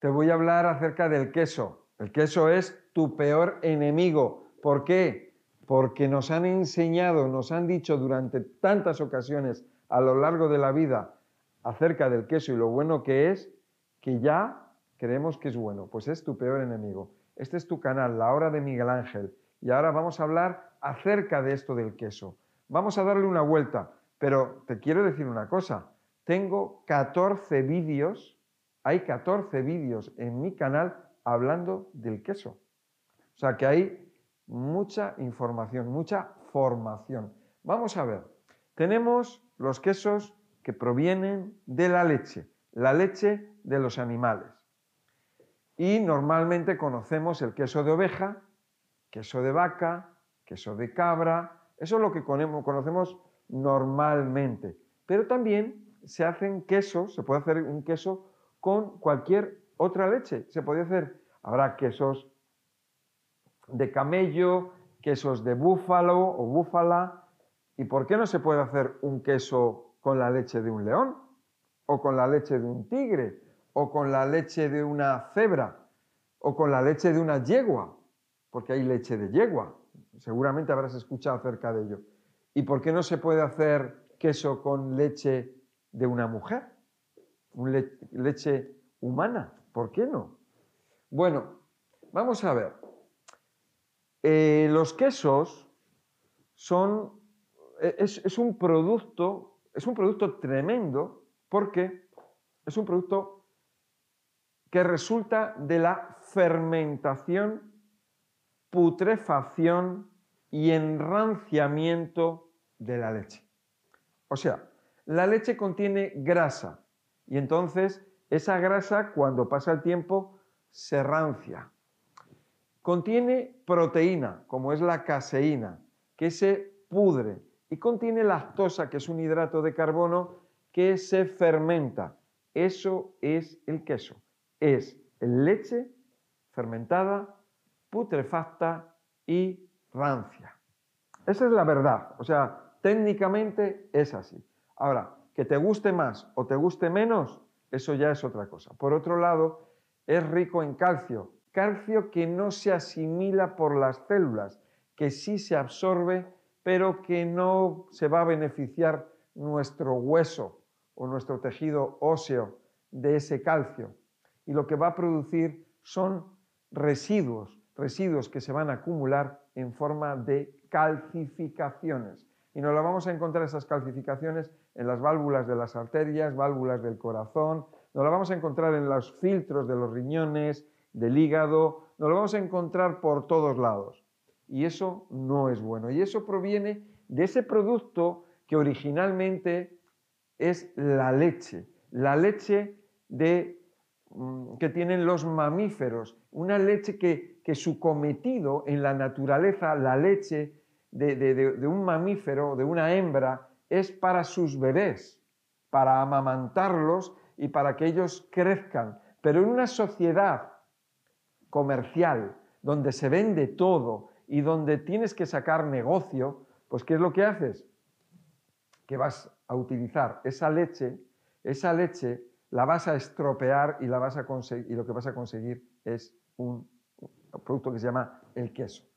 te voy a hablar acerca del queso. El queso es tu peor enemigo. ¿Por qué? Porque nos han enseñado, nos han dicho durante tantas ocasiones a lo largo de la vida acerca del queso y lo bueno que es, que ya creemos que es bueno. Pues es tu peor enemigo. Este es tu canal, La Hora de Miguel Ángel. Y ahora vamos a hablar acerca de esto del queso. Vamos a darle una vuelta, pero te quiero decir una cosa. Tengo 14 vídeos hay 14 vídeos en mi canal hablando del queso. O sea que hay mucha información, mucha formación. Vamos a ver, tenemos los quesos que provienen de la leche, la leche de los animales. Y normalmente conocemos el queso de oveja, queso de vaca, queso de cabra, eso es lo que conocemos normalmente. Pero también se hacen quesos, se puede hacer un queso con cualquier otra leche. Se podía hacer, habrá quesos de camello, quesos de búfalo o búfala. ¿Y por qué no se puede hacer un queso con la leche de un león? ¿O con la leche de un tigre? ¿O con la leche de una cebra? ¿O con la leche de una yegua? Porque hay leche de yegua. Seguramente habrás escuchado acerca de ello. ¿Y por qué no se puede hacer queso con leche de una mujer? Leche humana. ¿Por qué no? Bueno, vamos a ver. Eh, los quesos son, e, es, un producto, es un producto tremendo porque es un producto que resulta de la fermentación, putrefacción y enranciamiento de la leche. O sea, la leche contiene grasa, y entonces esa grasa cuando pasa el tiempo se rancia. Contiene proteína, como es la caseína, que se pudre. Y contiene lactosa, que es un hidrato de carbono que se fermenta. Eso es el queso. Es leche fermentada, putrefacta y rancia. Esa es la verdad. O sea, técnicamente es así. Ahora, que te guste más o te guste menos, eso ya es otra cosa. Por otro lado, es rico en calcio, calcio que no se asimila por las células, que sí se absorbe, pero que no se va a beneficiar nuestro hueso o nuestro tejido óseo de ese calcio. Y lo que va a producir son residuos, residuos que se van a acumular en forma de calcificaciones. Y nos la vamos a encontrar esas calcificaciones en las válvulas de las arterias, válvulas del corazón, nos la vamos a encontrar en los filtros de los riñones, del hígado, nos lo vamos a encontrar por todos lados. Y eso no es bueno. Y eso proviene de ese producto que originalmente es la leche, la leche de, mm, que tienen los mamíferos, una leche que, que su cometido en la naturaleza, la leche de, un mamífero, de una hembra, es para sus bebés, para amamantarlos y para que ellos crezcan. Pero en una sociedad comercial, donde se vende todo y donde tienes que sacar negocio, pues ¿qué es lo que haces? Que vas a utilizar esa leche, esa leche la vas a estropear y, la vas a y lo que vas a conseguir es un producto que se llama el queso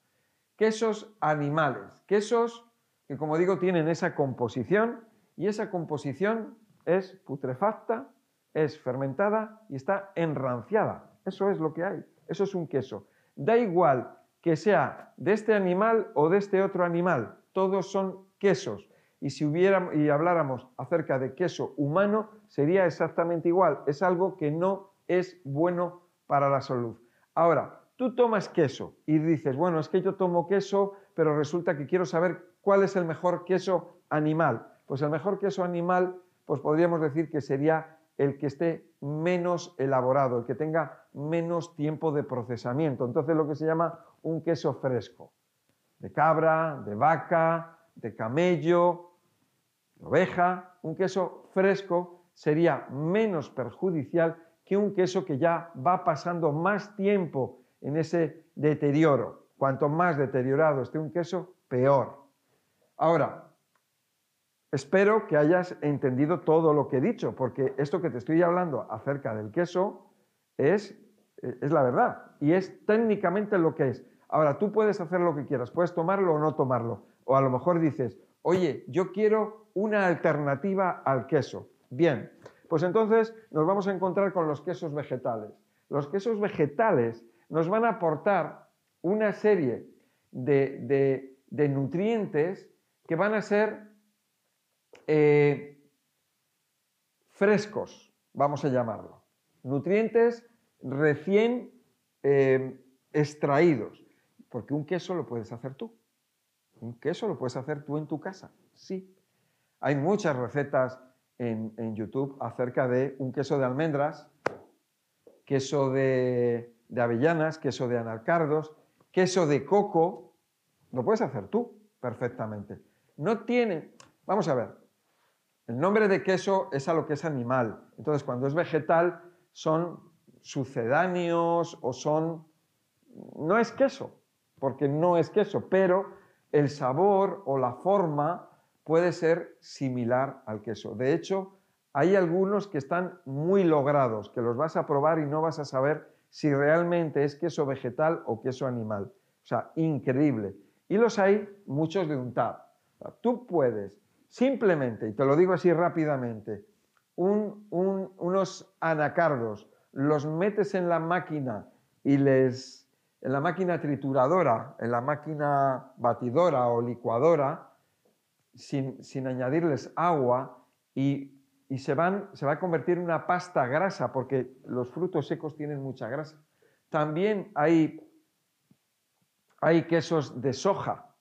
quesos animales, quesos que como digo tienen esa composición y esa composición es putrefacta, es fermentada y está enranciada. Eso es lo que hay, eso es un queso. Da igual que sea de este animal o de este otro animal, todos son quesos. Y si hubiéramos y habláramos acerca de queso humano, sería exactamente igual. Es algo que no es bueno para la salud. Ahora, Tú tomas queso y dices, bueno, es que yo tomo queso, pero resulta que quiero saber cuál es el mejor queso animal. Pues el mejor queso animal, pues podríamos decir que sería el que esté menos elaborado, el que tenga menos tiempo de procesamiento. Entonces lo que se llama un queso fresco, de cabra, de vaca, de camello, de oveja, un queso fresco sería menos perjudicial que un queso que ya va pasando más tiempo en ese deterioro. Cuanto más deteriorado esté un queso, peor. Ahora, espero que hayas entendido todo lo que he dicho, porque esto que te estoy hablando acerca del queso es, es la verdad y es técnicamente lo que es. Ahora, tú puedes hacer lo que quieras, puedes tomarlo o no tomarlo. O a lo mejor dices, oye, yo quiero una alternativa al queso. Bien, pues entonces nos vamos a encontrar con los quesos vegetales. Los quesos vegetales nos van a aportar una serie de, nutrientes que van a ser eh, frescos, vamos a llamarlo. Nutrientes recién eh, extraídos. Porque un queso lo puedes hacer tú. Un queso lo puedes hacer tú en tu casa. Sí. Hay muchas recetas en, en YouTube acerca de un queso de almendras, queso de, de avellanas, queso de anacardos, queso de coco. Lo puedes hacer tú perfectamente. No tiene. Vamos a ver. El nombre de queso es a lo que es animal. Entonces, cuando es vegetal, son sucedáneos o son. No es queso porque no es queso, pero el sabor o la forma puede ser similar al queso. De hecho, hay algunos que están muy logrados, que los vas a probar y no vas a saber si realmente es queso vegetal o queso animal. O sea, increíble. Y los hay muchos de untar. tú puedes simplemente, y te lo digo así rápidamente, unos anacardos, los metes en la máquina y les en la máquina trituradora, en la máquina batidora o licuadora, sin, añadirles agua y, se, van, se va a convertir en una pasta grasa porque los frutos secos tienen mucha grasa. También hay, hay quesos de soja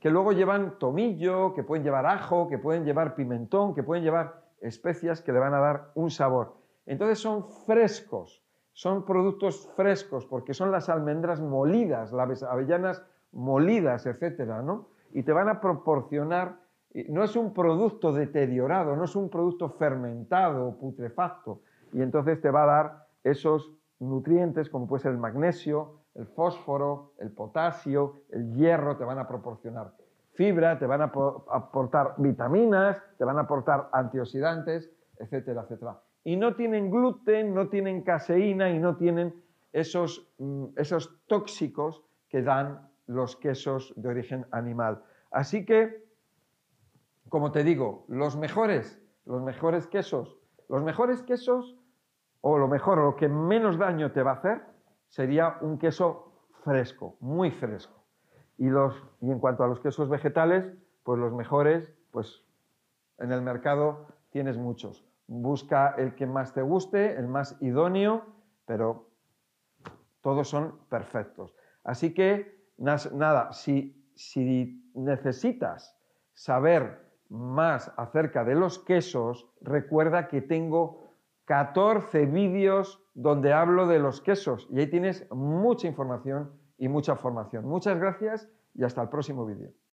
que luego llevan tomillo, que pueden llevar ajo, que pueden llevar pimentón, que pueden llevar especias que le van a dar un sabor. Entonces son frescos, son productos frescos porque son las almendras molidas, las avellanas molidas, etcétera, ¿no? Y te van a proporcionar, no es un producto deteriorado, no es un producto fermentado o putrefacto, y entonces te va a dar esos nutrientes como puede ser el magnesio, el fósforo, el potasio, el hierro, te van a proporcionar fibra, te van a aportar vitaminas, te van a aportar antioxidantes, etcétera, etcétera y no tienen gluten, no tienen caseína y no tienen esos, mm, esos tóxicos que dan los quesos de origen animal. Así que, como te digo, los mejores, los mejores quesos, los mejores quesos, o lo mejor, o lo que menos daño te va a hacer, sería un queso fresco, muy fresco. Y, los, y en cuanto a los quesos vegetales, pues los mejores, pues en el mercado tienes muchos. Busca el que más te guste, el más idóneo, pero todos son perfectos. Así que, nada, si, si necesitas saber más acerca de los quesos, recuerda que tengo 14 vídeos donde hablo de los quesos y ahí tienes mucha información y mucha formación. Muchas gracias y hasta el próximo vídeo.